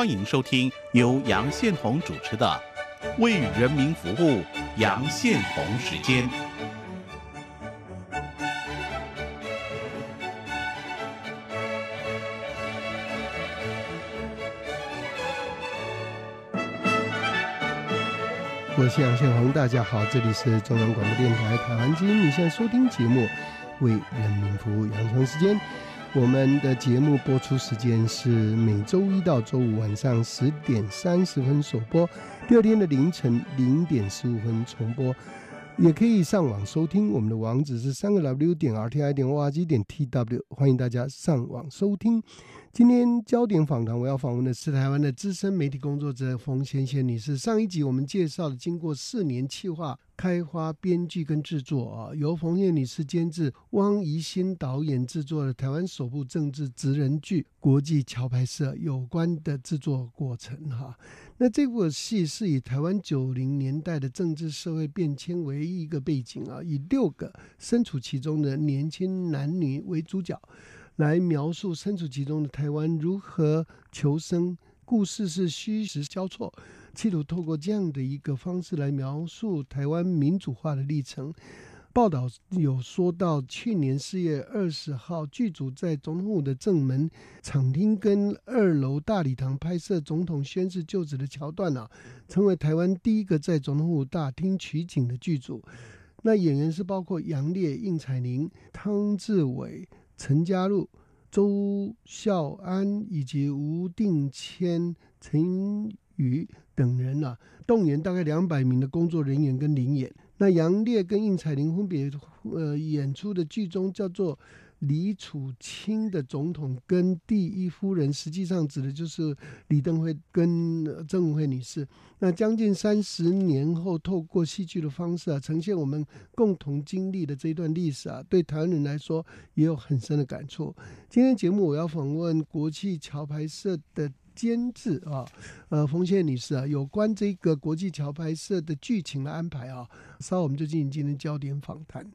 欢迎收听由杨宪宏主持的《为人民服务》杨宪宏时间。我是杨宪宏，大家好，这里是中央广播电台台湾之音，你现在收听节目《为人民服务》杨成时间。我们的节目播出时间是每周一到周五晚上十点三十分首播，第二天的凌晨零点十五分重播。也可以上网收听，我们的网址是三个 W 点 R T I 点 O R G 点 T W，欢迎大家上网收听。今天焦点访谈，我要访问的是台湾的资深媒体工作者冯贤贤女士。上一集我们介绍了经过四年企划、开发、编剧跟制作啊，由冯贤女士监制、汪怡欣导演制作的台湾首部政治职人剧《国际桥牌社》有关的制作过程哈。那这部戏是以台湾九零年代的政治社会变迁为一个背景啊，以六个身处其中的年轻男女为主角。来描述身处其中的台湾如何求生，故事是虚实交错，企图透过这样的一个方式来描述台湾民主化的历程。报道有说到，去年四月二十号，剧组在总统府的正门场厅跟二楼大礼堂拍摄总统宣誓就职的桥段啊，成为台湾第一个在总统府大厅取景的剧组。那演员是包括杨烈、应采玲、汤志伟。陈嘉璐、周孝安以及吴定谦、陈宇等人啊，动员大概两百名的工作人员跟灵演。那杨烈跟应采玲分别呃演出的剧中叫做。李楚清的总统跟第一夫人，实际上指的就是李登辉跟郑文慧女士。那将近三十年后，透过戏剧的方式啊，呈现我们共同经历的这一段历史啊，对台湾人来说也有很深的感触。今天节目我要访问国际桥牌社的监制啊，呃，冯倩女士啊，有关这个国际桥牌社的剧情的安排啊，稍后我们就进行今天焦点访谈。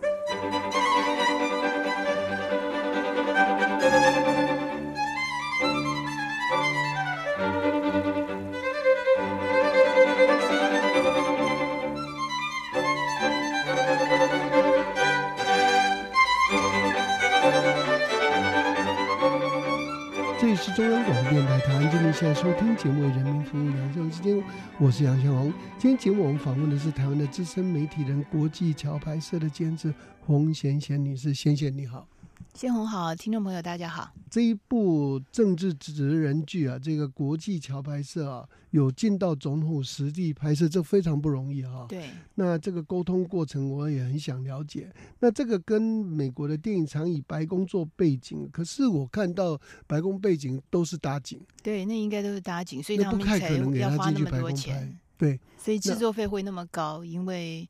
是中央广播电台台湾之音，现在收听节目为《人民服务》杨生之间，我是杨向红。今天节目我们访问的是台湾的资深媒体人、国际桥牌社的监制洪贤贤女士，贤贤你好。先红好，听众朋友大家好。这一部政治职人剧啊，这个国际桥拍摄啊，有进到总统实地拍摄，这非常不容易哈。对。那这个沟通过程，我也很想了解。那这个跟美国的电影常以白宫做背景，可是我看到白宫背景都是搭景。对，那应该都是搭景，所以他们才要花那么多钱。对。所以制作费会那么高，因为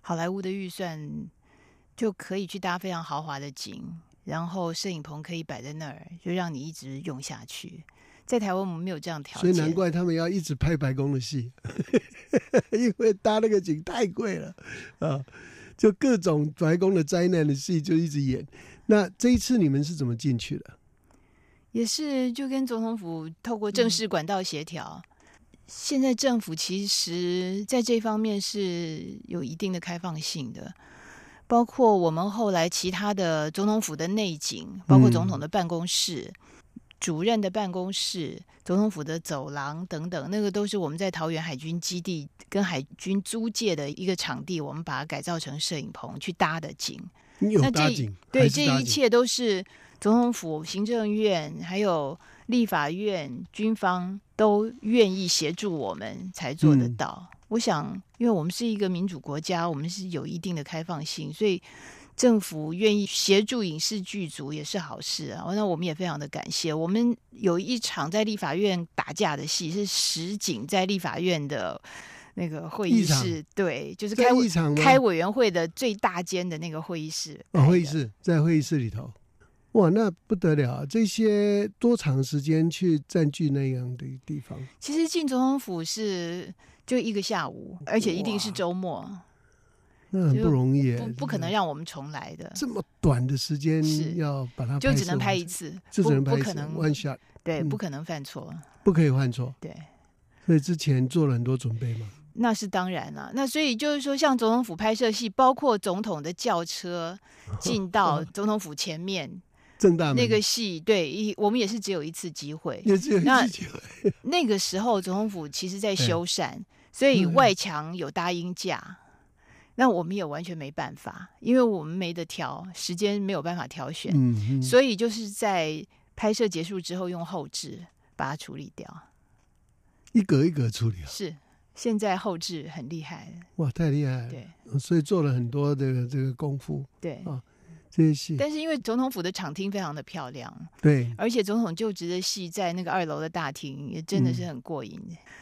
好莱坞的预算就可以去搭非常豪华的景。然后摄影棚可以摆在那儿，就让你一直用下去。在台湾我们没有这样条件，所以难怪他们要一直拍白宫的戏，因为搭那个景太贵了啊！就各种白宫的灾难的戏就一直演。那这一次你们是怎么进去的？也是就跟总统府透过正式管道协调。现在政府其实在这方面是有一定的开放性的。包括我们后来其他的总统府的内景，包括总统的办公室、主任的办公室、总统府的走廊等等，那个都是我们在桃园海军基地跟海军租借的一个场地，我们把它改造成摄影棚去搭的景。那这对这一切都是总统府、行政院还有立法院、军方都愿意协助我们才做得到。我想，因为我们是一个民主国家，我们是有一定的开放性，所以政府愿意协助影视剧组也是好事啊。那我们也非常的感谢。我们有一场在立法院打架的戏，是实景在立法院的那个会议室，对，就是开开委员会的最大间的那个会议室。会议室在会议室里头，哇，那不得了！这些多长时间去占据那样的地方？其实进总统府是。就一个下午，而且一定是周末，那很不容易，不不可能让我们重来的。这么短的时间是。要把它就只能拍一次，就不只能拍一次不可能 one shot，对，嗯。不可能犯错，不可以犯错。对。所以之前做了很多准备嘛。那是当然啊、那所以就是说，像总统府拍摄戏，包括总统的轿车进到 总统府前面正大那个戏，对，一我们也是只有一次机会。也只有一那次机会，那个时候总统府其实在修缮，所以嗯外墙有搭音架。那我们也完全没办法，因为我们没得挑，时间没有办法挑选，嗯嗯，所以就是在拍摄结束之后用后置把它处理掉。一格一格处理啊，是，现在后置很厉害，哇，太厉害了。对所以做了很多的这个功夫，对。哦这些戏，但是因为总统府的场厅非常的漂亮，对，而且总统就职的戏在那个二楼的大厅也真的嗯是很过瘾，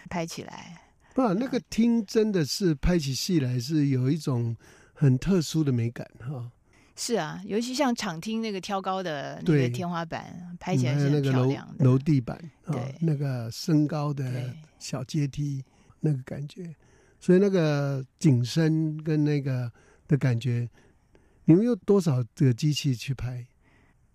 拍起来。不，那个厅真的是拍起戏来是有一种很特殊的美感哈。是啊，尤其像场厅那个挑高的那个天花板，拍起来很漂亮的。楼地板啊对，那个升高的小阶梯，那个感觉，所以那个景深跟那个的感觉，你们用多少这个机器去拍？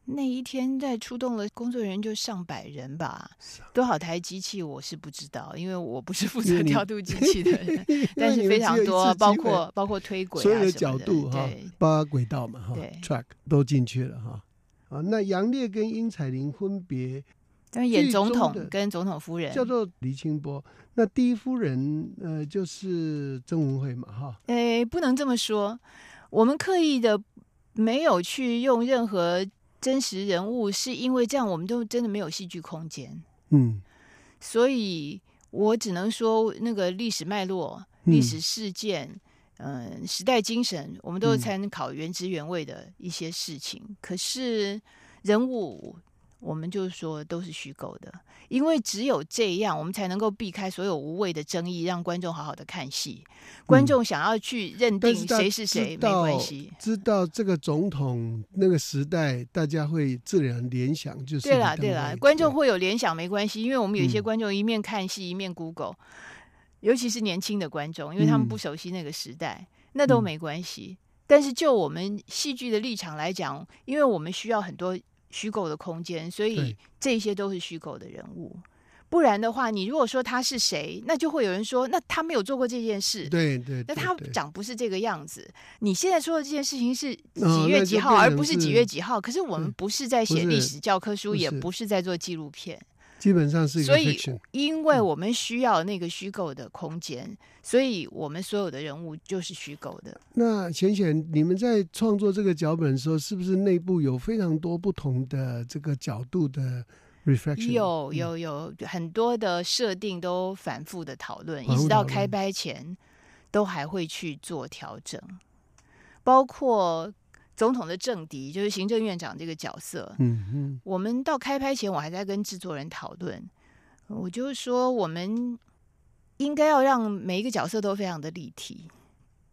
那一天在出动了工作人员就上百人吧，多少台机器我是不知道，因为我不是负责调度机器的人，但是非常多，包括包括推轨啊所有的角度哈对，包括轨道嘛哈对，track 都进去了哈。啊，那杨烈跟殷彩玲分别但是演总统跟总统夫人，叫做黎清波，那第一夫人呃就是曾文慧嘛哈。诶，不能这么说，我们刻意的没有去用任何真实人物，是因为这样我们都真的没有戏剧空间，嗯，所以我只能说那个历史脉络、嗯历史事件。嗯，时代精神，我们都嗯参考原汁原味的一些事情。可是人物，我们就说都是虚构的，因为只有这样，我们才能够避开所有无谓的争议，让观众好好的看戏。观众想要去认定谁是谁，没关系。知道这个总统那个时代，大家会自然联想就是对啦，对啦，观众会有联想没关系，因为我们有一些嗯观众一面看戏一面 Google，、尤其是年轻的观众，因为他们嗯不熟悉那个时代，那都嗯没关系。但是就我们戏剧的立场来讲，因为我们需要很多虚构的空间，所以这些都是虚构的人物。不然的话，你如果说他是谁，那就会有人说，那他没有做过这件事。对对，对那他长不是这个样子。你现在说的这件事情是哦几月几号，而不是几月几号。可是我们嗯不是在写历史教科书，也不是在做纪录片，基本上是一个所以。因为我们需要那个虚构的空间，所以我们所有的人物就是虚构的。那浅浅，你们在创作这个脚本的时候，是不是内部有非常多不同的这个角度的 reflection？有嗯有有很多的设定都反复的讨论，一直到开拍前都还会去做调整，包括总统的政敌，就是行政院长这个角色。嗯嗯我们到开拍前，我还在跟制作人讨论，我就是说我们应该要让每一个角色都非常的立体，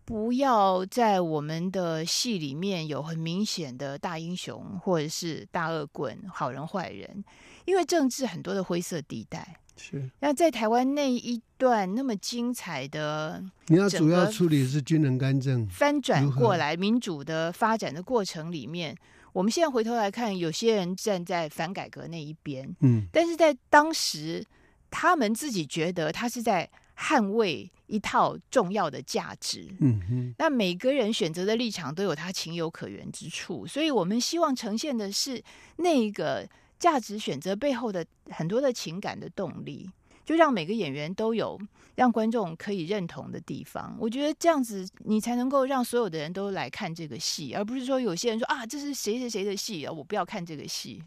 不要在我们的戏里面有很明显的大英雄或者是大恶棍、好人坏人，因为政治很多的灰色地带。是。那在台湾那一段那么精彩的你要主要处理是军人干政，翻转过来民主的发展的过程里面，我们现在回头来看，有些人站在反改革那一边，嗯但是在当时，他们自己觉得他是在捍卫一套重要的价值。嗯哼那每个人选择的立场都有他情有可原之处，所以我们希望呈现的是那个价值选择背后的很多的情感的动力，就让每个演员都有让观众可以认同的地方。我觉得这样子，你才能够让所有的人都来看这个戏，而不是说有些人说啊，这是谁谁谁的戏啊，我不要看这个戏。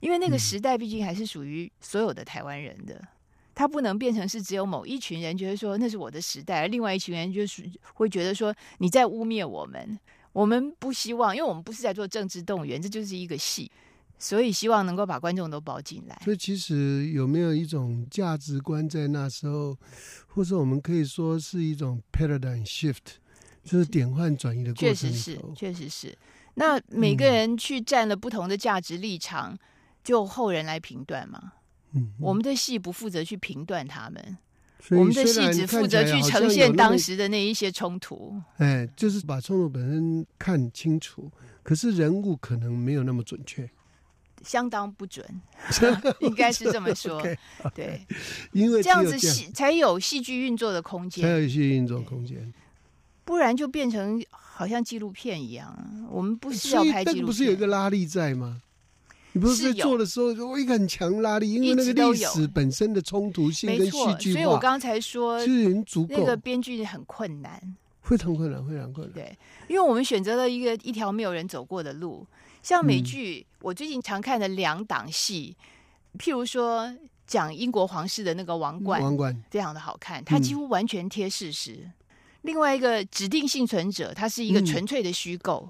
因为那个嗯时代毕竟还是属于所有的台湾人的，他不能变成是只有某一群人觉得说那是我的时代，而另外一群人就是会觉得说你在污蔑我们。我们不希望，因为我们不是在做政治动员，这就是一个戏，所以希望能够把观众都包进来。所以其实有没有一种价值观在那时候，或者我们可以说是一种 paradigm shift，就是点换转移的过程确实是。确实是。那每个人去占了不同的价值立场，就后人来评断嘛。嗯，我们的戏不负责去评断他们，我们的戏只负责去呈现当时的那一些冲突。哎，就是把冲突本身看清楚，可是人物可能没有那么准确，相当不准，应该是这么 说。对，因为这样子戏才有戏剧运作的空间才，有戏剧运作空间。不然就变成好像纪录片一样。我们不是要拍纪录片不是有一片，个拉力在吗？你不是在做的时候有一个很强拉力，因为那个历史本身的冲突性跟戏。剧化所以我刚才说是已经足够那个，编剧很困难。非常困难，非常困难。对，因为我们选择了一个一条没有人走过的路，像美嗯。剧，我最近常看的两档戏，譬如说讲英国皇室的那个王冠，王冠，非常的好看，它嗯。几乎完全贴事实。另外一个指定幸存者，它是一个嗯。纯粹的虚构，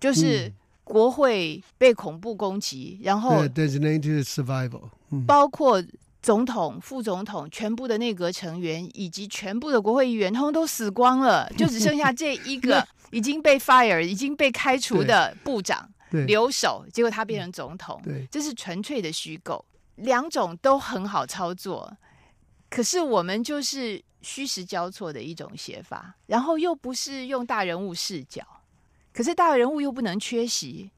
就是嗯。国会被恐怖攻击，然后，designated survival，嗯，包括总统、副总统、全部的内阁成员以及全部的国会议员，通通都死光了，就只剩下这一个 已经被 fire、已经被开除的部长对，留守，结果他变成总统，对，这是纯粹的虚构，两种都很好操作，可是我们就是虚实交错的一种写法，然后又不是用大人物视角，可是大人物又不能缺席，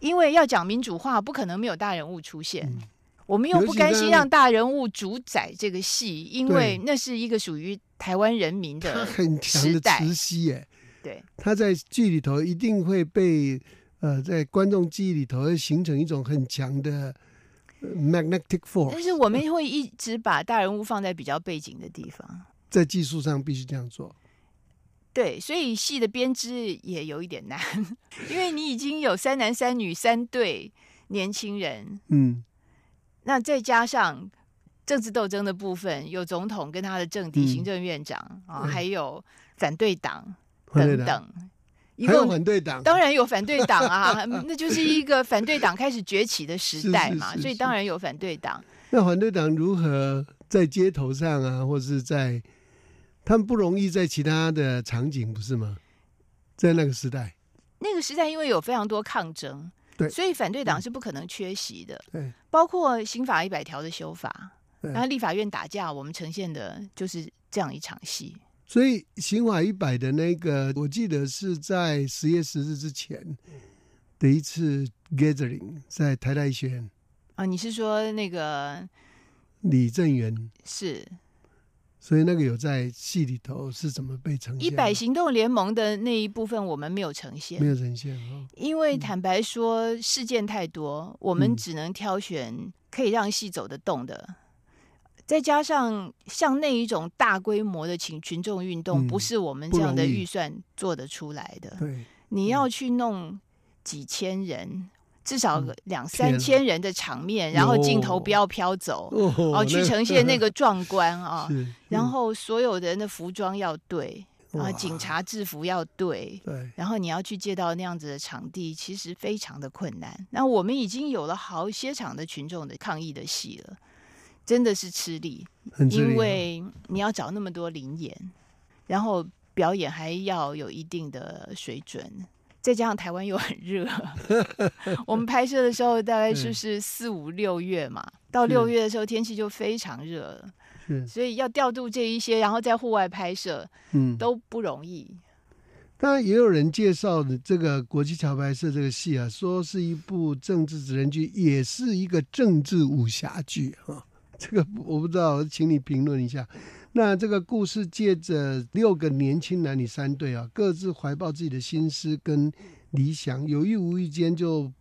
因为要讲民主化，不可能没有大人物出现。嗯。我们又不甘心让大人物主宰这个戏，因为那是一个属于台湾人民他的很强的时代。磁吸耶，对，他在剧里头一定会被呃，在观众记忆里头会形成一种很强的呃 magnetic force，但是我们会一直把大人物放在比较背景的地方。在技术上必须这样做。对，所以戏的编织也有一点难，因为你已经有三男三女三对年轻人，嗯，那再加上政治斗争的部分，有总统跟他的政敌嗯。行政院长啊，对还有反对党反对党。等等，一还有共反对党，当然有反对党啊，那就是一个反对党开始崛起的时代嘛，所以当然有反对党。那反对党如何在街头上啊，或是在他们不容易在其他的场景，不是吗？在那个时代，那个时代因为有非常多抗争，对所以反对党是不可能缺席的。对包括刑法一百条的修法，然后立法院打架，我们呈现的就是这样一场戏。所以刑法一百的那个，我记得是在十月十日之前的一次 gathering，在台大医学院，啊，你是说那个李正元，是所以那个有在戏里头是怎么被呈现？一百行动联盟的那一部分，我们没有呈现没，有呈现哦。因为坦白说事件太多，我们嗯只能挑选可以让戏走得动的。再加上像那一种大规模的群群众运动，嗯不是我们这样的预算做得出来的。对，你要去弄几千人，至少嗯两三千人的场面，然后镜头不要飘走，哦哦，去呈现那个壮观啊。然后所有人的服装要对，然后哇警察制服要对，对，然后你要去借到那样子的场地，其实非常的困难。那我们已经有了好些场的群众的抗议的戏了，真的是吃力，很吃力哦因为你要找那么多灵演，然后表演还要有一定的水准。再加上台湾又很热，我们拍摄的时候大概就是四五六月嘛，到六月的时候天气就非常热了，是所以要调度这一些，然后在户外拍摄嗯，都不容易。当然也有人介绍的这个国际桥牌社这个戏啊，说是一部政治职人剧，也是一个政治武侠剧啊。这个我不知道，请你评论一下。那这个故事借着六个年轻男女三对啊，各自怀抱自己的心思跟理想，有意无意间就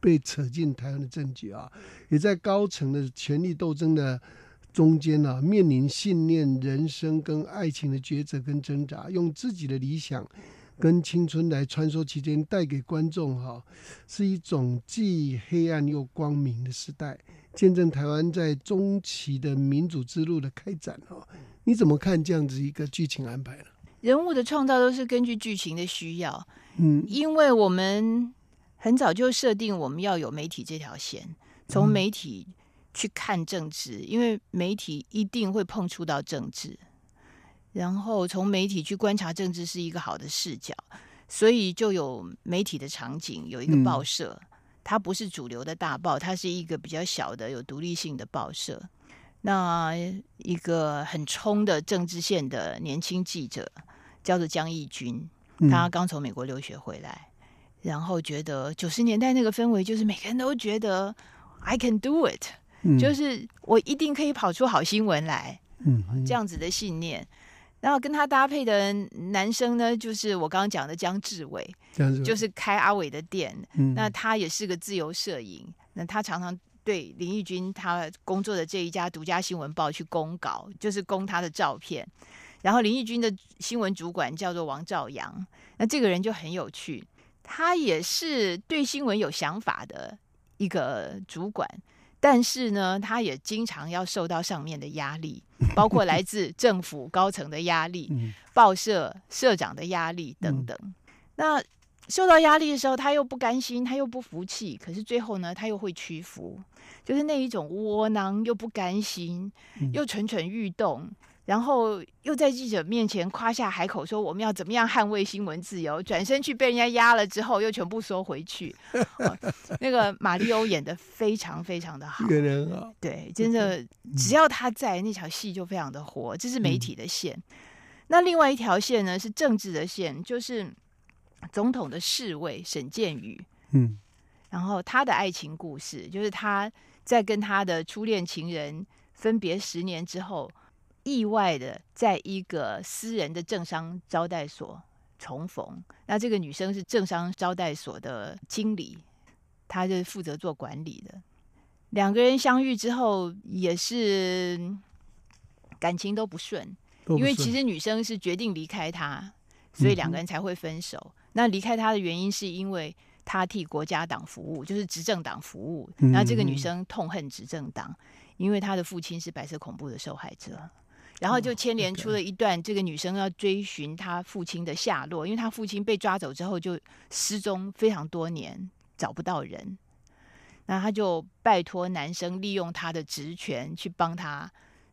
被扯进台湾的政局啊，也在高层的权力斗争的中间啊，面临信念、人生跟爱情的抉择跟挣扎，用自己的理想跟青春来穿梭其间，带给观众哈、是一种既黑暗又光明的时代，见证台湾在中期的民主之路的开展哦、你怎么看这样子一个剧情安排呢？人物的创造都是根据剧情的需要，嗯。因为我们很早就设定我们要有媒体这条线，从嗯。媒体去看政治，因为媒体一定会碰触到政治，然后从媒体去观察政治是一个好的视角，所以就有媒体的场景，有一个嗯。报社，它不是主流的大报，它是一个比较小的有独立性的报社。那一个很冲的政治线的年轻记者叫做江义军，嗯他刚从美国留学回来，然后觉得九十年代那个氛围，就是每个人都觉得 I can do it，、嗯就是我一定可以跑出好新闻来，嗯嗯这样子的信念。然后跟他搭配的男生呢，就是我刚刚讲的江志伟，就是开阿伟的店，嗯那他也是个自由摄影，那他常常对林义君他工作的这一家独家新闻报去公稿，就是公他的照片。然后林义君的新闻主管叫做王兆阳，那这个人就很有趣，他也是对新闻有想法的一个主管。但是呢，他也经常要受到上面的压力，包括来自政府高层的压力、嗯报社社长的压力等等。那受到压力的时候，他又不甘心，他又不服气，可是最后呢，他又会屈服，就是那一种窝囊又不甘心，嗯又蠢蠢欲动。然后又在记者面前夸下海口，说我们要怎么样捍卫新闻自由，转身去被人家压了之后，又全部收回去。哦那个马里欧演的非常非常的好，这个人好，对，真的只要他在，那条戏就非常的火，这是媒体的线。那另外一条线呢是政治的线，就是总统的侍卫沈建宇，嗯然后他的爱情故事，就是他在跟他的初恋情人分别十年之后，意外的在一个私人的政商招待所重逢。那这个女生是政商招待所的经理，她就是负责做管理的。两个人相遇之后，也是嗯感情都不顺，不因为其实女生是决定离开他，所以两个人才会分手。那离开他的原因是因为他替国家党服务，就是执政党服务。嗯那这个女嗯生痛恨执政党，因为她的父亲是白色恐怖的受害者。然后就牵连出了一段，这个女生要追寻她父亲的下落，因为她父亲被抓走之后就失踪非常多年，找不到人。那她就拜托男生利用他的职权去帮他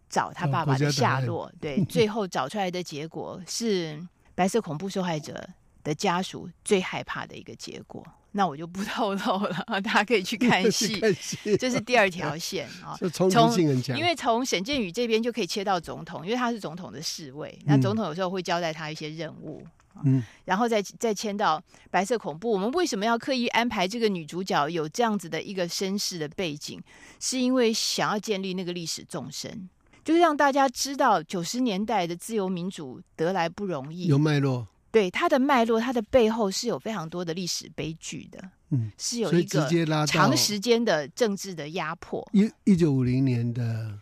找他爸爸的下落。对，最后找出来的结果是白色恐怖受害者的家属最害怕的一个结果。那我就不透露了，大家可以去 看戏。看戏，这是第二条线 啊。从因为从沈建宇这边就可以切到总统，因为他是总统的侍卫，那嗯总统有时候会交代他一些任务，嗯然后再再牵到白色恐怖。我们为什么要刻意安排这个女主角有这样子的一个身世的背景？是因为想要建立那个历史纵深，就是让大家知道九十年代的自由民主得来不容易有，脉络，对它的脉络，它的背后是有非常多的历史悲剧的，嗯，是有一个长时间的政治的压迫。一一九五零年的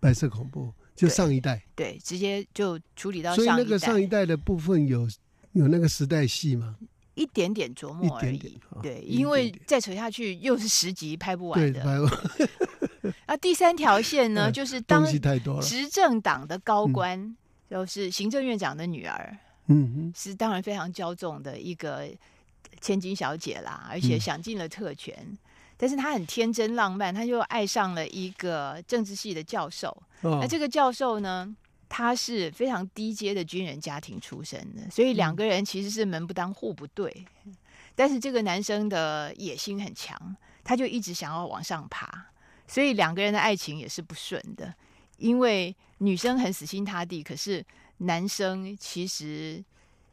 白色恐怖，就上一代，对，直接就处理到所以那上一代，个上一代的部分有有那个时代戏吗，一点点琢磨而已。对，因为再扯下去又是十集拍不对，完的。白那第三条线呢，嗯 就是当执政党的高官，就是行政院长的女儿，是当然非常骄纵的一个千金小姐啦，而且嗯享尽了特权。但是她很天真浪漫，她就爱上了一个政治系的教授。哦那这个教授呢，他是非常低阶的军人家庭出身的，所以两个人其实是门不当户不对。但是这个男生的野心很强，他就一直想要往上爬，所以两个人的爱情也是不顺的。因为女生很死心塌地，可是男生其实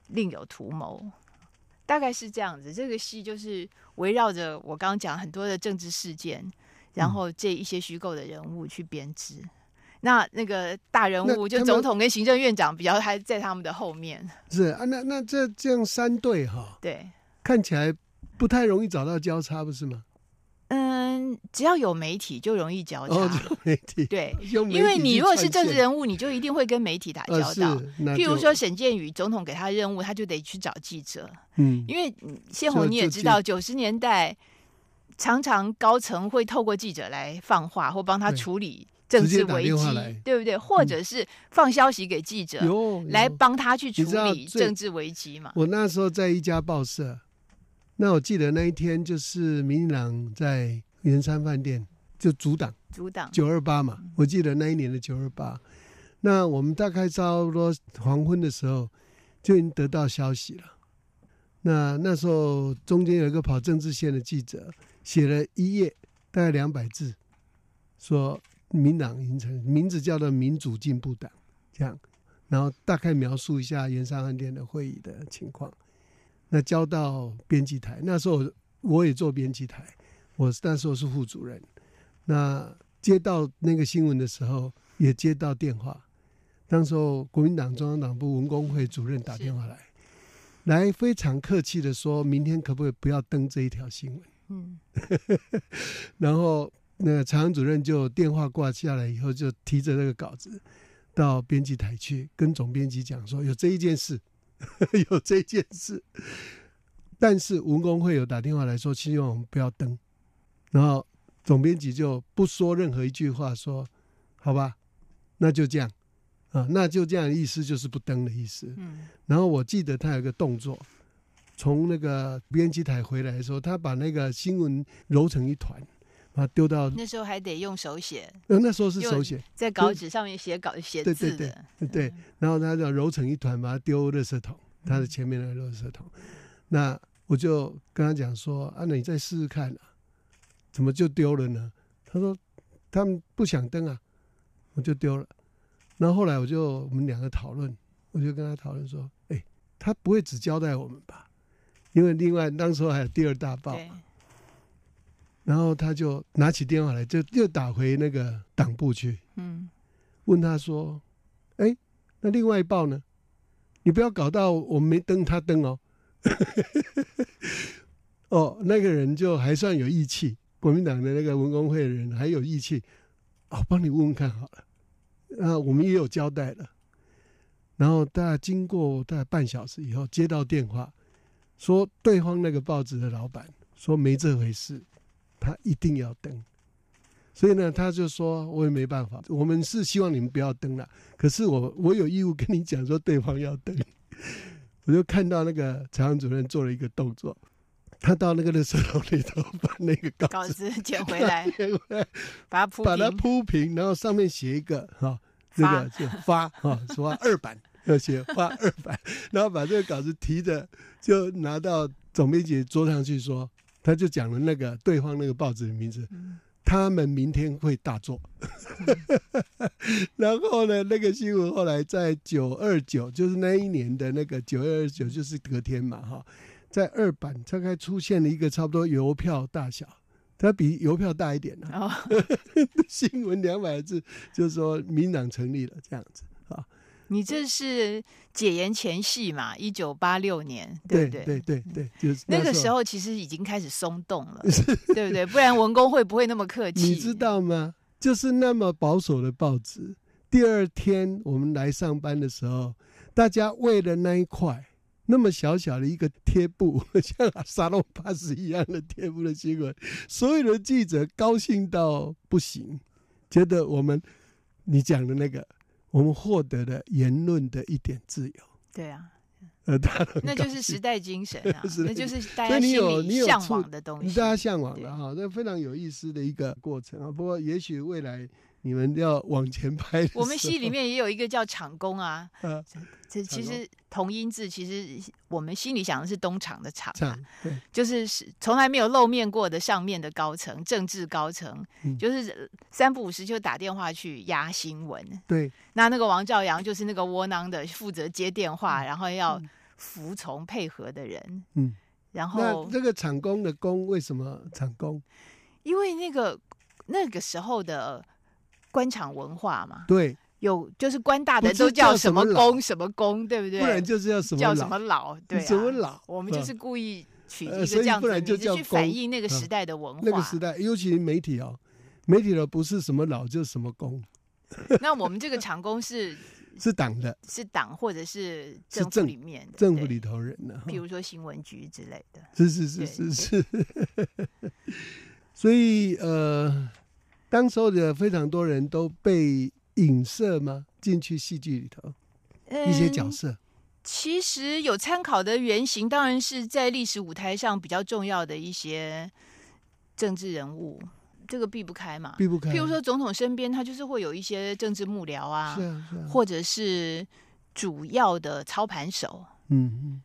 另有图谋，大概是这样子。这个戏就是围绕着我刚刚讲很多的政治事件，然后这一些虚构的人物去编织。那那个大人物，就总统跟行政院长，比较还在他们的后面。是啊，那那这这样三对哈，对，看起来不太容易找到交叉，不是吗？嗯，只要有媒体就容易交叉。哦，媒体，对，用媒体因为你如果是，政治人物，你就一定会跟媒体打呃，交道。譬如说，沈建宇总统给他任务，他就得去找记者，嗯，因为嗯谢就红你也知道，九十年代常常高层会透过记者来放话或帮他对。处理政治危机对不对？或者是放消息给记者，有来帮他去处理政治危机嘛？我那时候在一家报社，那我记得那一天就是民进党在圆山饭店就阻挡阻挡九二八嘛，我记得那一年的九二八。那我们大概差不多黄昏的时候就已经得到消息了。那那时候中间有一个跑政治线的记者写了一页，大概两百字，说民党已经成名字叫做民主进步党，这样，然后大概描述一下圆山饭店的会议的情况。那交到编辑台，那时候我也做编辑台，我那时候是副主任。那接到那个新闻的时候，也接到电话。当时候国民党中央党部文工会主任打电话来，来非常客气的说，明天可不可以不要登这一条新闻？嗯，然后那个常主任就电话挂下来以后，就提着那个稿子到编辑台去，跟总编辑讲说有这一件事，有这件事。但是文工会有打电话来说，希望我们不要登。然后总编辑就不说任何一句话，说好吧，那就这样。啊，那就这样，意思就是不登的意思。嗯，然后我记得他有个动作，从那个编辑台回来的时候，他把那个新闻揉成一团，把它丢到那时候还得用手写，呃那时候是手写，在稿纸上面写稿写对对字的，对。对，然后他就揉成一团，把它丢垃圾桶，他的前面那个垃圾桶。那我就跟他讲说啊，那你再试试看啊，怎么就丢了呢？他说他们不想登啊，我就丢了。然后后来我就我们两个讨论，我就跟他讨论说，哎，他不会只交代我们吧？因为另外当时候还有第二大报，对，然后他就拿起电话来，就又打回那个党部去，嗯，问他说：“哎，那另外一报呢？你不要搞到我们没登，他登哦。”哦，那个人就还算有义气，国民党的那个文工会的人还有义气。哦，帮你问问看好了。啊，我们也有交代了。然后大概经过大概半小时以后，接到电话，说对方那个报纸的老板说没这回事，他一定要登。所以呢，他就说我也没办法，我们是希望你们不要登了，可是我我有义务跟你讲说对方要登。我就看到那个采访主任做了一个动作，他到那个垃圾桶里头把那个稿稿子子捡回来，捡回来，把它铺把它平，铺平，然后上面写一个哈，这发个就发哈，说二版要写发二版，然后把这个稿子提着就拿到总编辑桌上去说，他就讲了那个对方那个报纸的名字，嗯。他们明天会大做。然后呢，那个新闻后来在九二九，就是那一年的那个九二九，就是隔天嘛，哈，在二版大概出现了一个差不多邮票大小，它比邮票大一点呢、然后新闻两百字，就是说民党成立了这样子啊。你这是解严前戏嘛？一九八六年，对不对？对对对，就是那个时时候其实已经开始松动了，对不对？不然文工会不会那么客气？你知道吗？就是那么保守的报纸，第二天我们来上班的时候，大家为了那一块那么小小的一个贴布，像沙龙巴士一样的贴布的新闻，所有的记者高兴到不行，觉得我们你讲的那个，我们获得了言论的一点自由。对啊，呃，那就是时代精神啊，那就是大家心里向往的东西。大家向往的哈，那非常有意思的一个过程啊。不过也许未来你们要往前拍我们戏里面也有一个叫厂工啊，呃这其厂实同音字，其实我们心里想的是东厂的厂对就是是从来没有露面过的上面的高层，政治高层，嗯就是呃三不五时就打电话去压新闻。对那那个王兆阳就是那个窝囊的，负责接电话，嗯然后要服从配合的人。嗯，然那后这个厂工的工为什么厂工？因为那个那个时候的官场文化嘛，对，有就是官大的都叫什么公什么公，对不对？不然就是要什么叫老什么老，对、啊，什么老？我们就是故意取一呃个这样子的名字去反映那个嗯。时代的文化。那个时代，尤其媒体哦，媒体的不是什么老就是什么公，那我们这个厂工是 是党的。是党或者是政府政里面的政府里头人的。哈。譬如说新闻局之类的。是是是是是，所以呃，当时候的非常多人都被影射吗？进去戏剧里头一些角嗯色，其实有参考的原型，当然是在历史舞台上比较重要的一些政治人物，这个避不开嘛。避不开。譬如说，总统身边他就是会有一些政治幕僚啊，是啊是啊，或者是主要的操盘手。嗯嗯。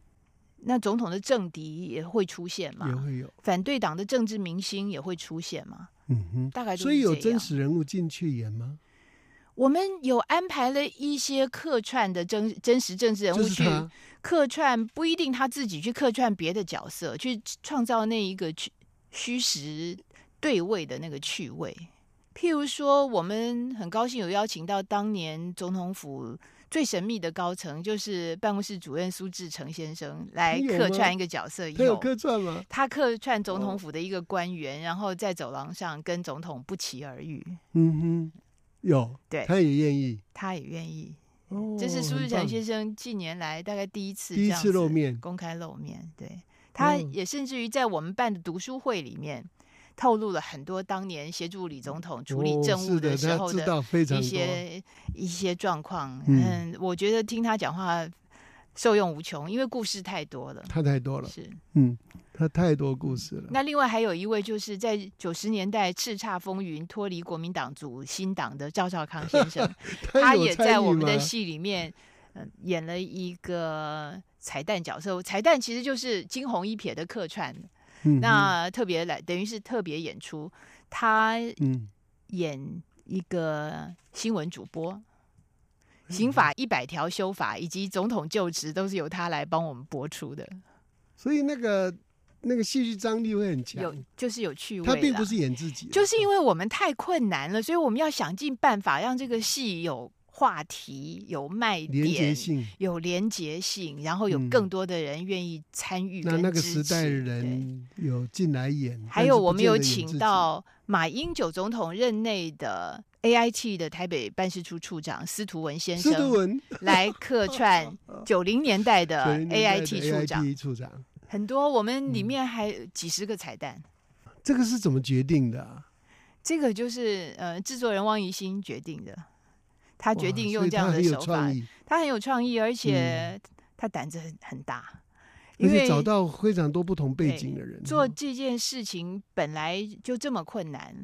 那总统的政敌也会出现嘛，也嘛，会有，反对党的政治明星也会出现嘛，嗯哼。大概都所以有真实人物进去演吗？我们有安排了一些客串的真真实政治人物去客串，不一定他自己去客串别的角色，去创造那一个虚虚实对位的那个趣味。譬如说，我们很高兴有邀请到当年总统府最神秘的高层，就是办公室主任苏志成先生来客串一个角色。他有客串吗？他客串总统府的一个官员，然后在走廊上跟总统不期而遇。嗯哼，有，对他也愿意。他也愿意，哦，这是苏志成先生近年来大概第一次第一次露面公开露面。对，他嗯也甚至于在我们办的读书会里面，透露了很多当年协助李总统处理哦政务的，时候的一。些一些状况。嗯嗯，我觉得听他讲话受用无穷，因为故事太多了。他太多了，是，嗯，他太多故事了。那另外还有一位，就是在九十年代叱咤风云、脱离国民党组新党的赵少康先生，他有也在我们的戏里面，呃，演了一个彩蛋角色。彩蛋其实就是惊鸿一瞥的客串，嗯那特别来等于是特别演出，他嗯，演一个新闻主播。嗯刑法一百条修法以及总统就职都是由他来帮我们播出的，所以那个那个戏剧张力会很强。有就是有趣味。他并不是演自己，就是因为我们太困难了，所以我们要想尽办法让这个戏有话题、有卖连结点、性。有连结性，然后有嗯更多的人愿意参与那那个时代的持人有进来演，还有我们有请到马英九总统任内的 AIT 的台北办事处处长司徒文先司徒生文来客串 九零年代的90年代的 AIT 处长，处长，很多我们里嗯面还有几十个彩蛋。这个是怎么决定的啊？这个就是呃制作人汪怡欣决定的，他决定用这样手法他很有创意，而且他胆子很很大，因为而且找到非常多不同背景的人做哦这件事情本来就这么困难，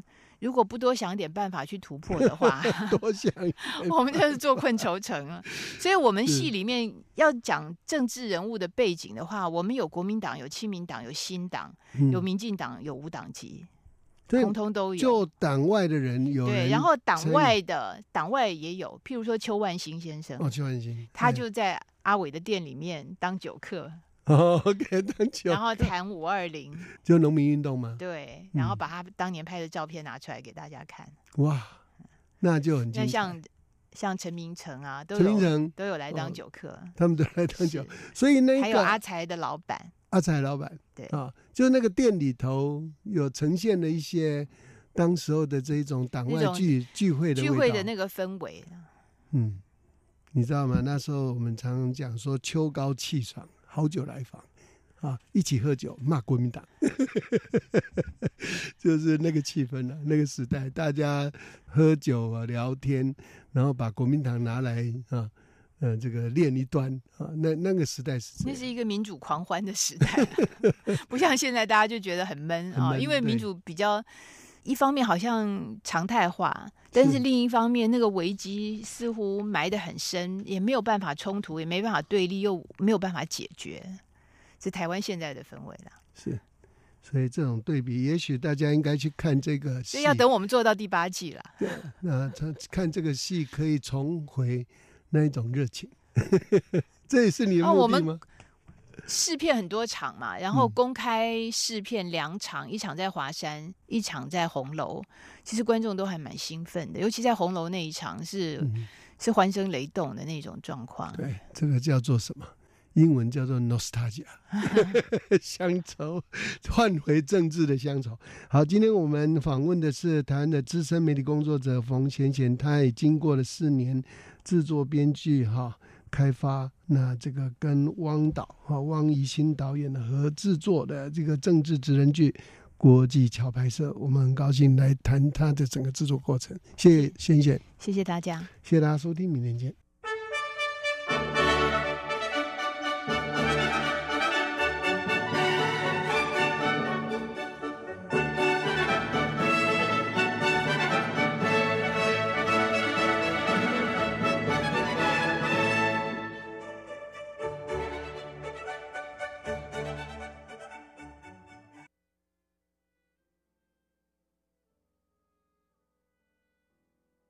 如果不多想点办法去突破的话，多想 我们就是做困愁城了。所以，我们是戏里面要讲政治人物的背景的话，我们有国民党、有亲民党、有新党、有嗯。民进党、有无党籍，对通通都有。就党外的人有对，然后党外的党外也有，譬如说邱万兴先生，哦，邱万兴，他哎就在阿伟的店里面当酒客，哦，OK，当酒然后谈五二零，就农民运动吗，对，然后嗯把他当年拍的照片拿出来给大家看。哇，那就很。那像像陈明诚啊，都有陈明诚。都有来当哦酒客，他们都来当酒，所以那还有阿个财的老板，阿财老板对啊，就是那个店里头有呈现了一些当时候的这一种党外聚聚会的聚会的那个氛围，嗯，你知道吗？那时候我们常常讲说秋高气爽，好酒来访啊，一起喝酒骂国民党，就是那个气氛啊，那个时代，大家喝酒啊聊天，然后把国民党拿来啊。呃，这个练一端啊，那那个时代是那是一个民主狂欢的时代啊，不像现在大家就觉得很闷啊，因为民主比较。一方面好像常态化，但是是另一方面，那个危机似乎埋得很深，也没有办法冲突，也没办法对立，又没有办法解决，是台湾现在的氛围啦。是，所以这种对比，也许大家应该去看这个戏，所以要等我们做到第八季了。那他看这个戏可以重回那一种热情，这也是你的哦我们目的吗？试片很多场嘛，然后嗯公开试片两场，一场在华山，一场在红楼。其实观众都还蛮兴奋的，尤其在红楼那一场是、嗯，是欢声雷动的那种状况。对，这个叫做什么？英文叫做 nostalgia，乡愁，换回政治的乡愁。好，今天我们访问的是台湾的资深媒体工作者冯贤贤，他也经过了四年制作、编剧哈开发，那这个跟汪导哈汪怡欣导演的合制作的这个政治职人剧。国际桥拍摄，我们很高兴来谈他的整个制作过程。谢谢贤贤，谢谢大家。谢谢大家收听，明天见。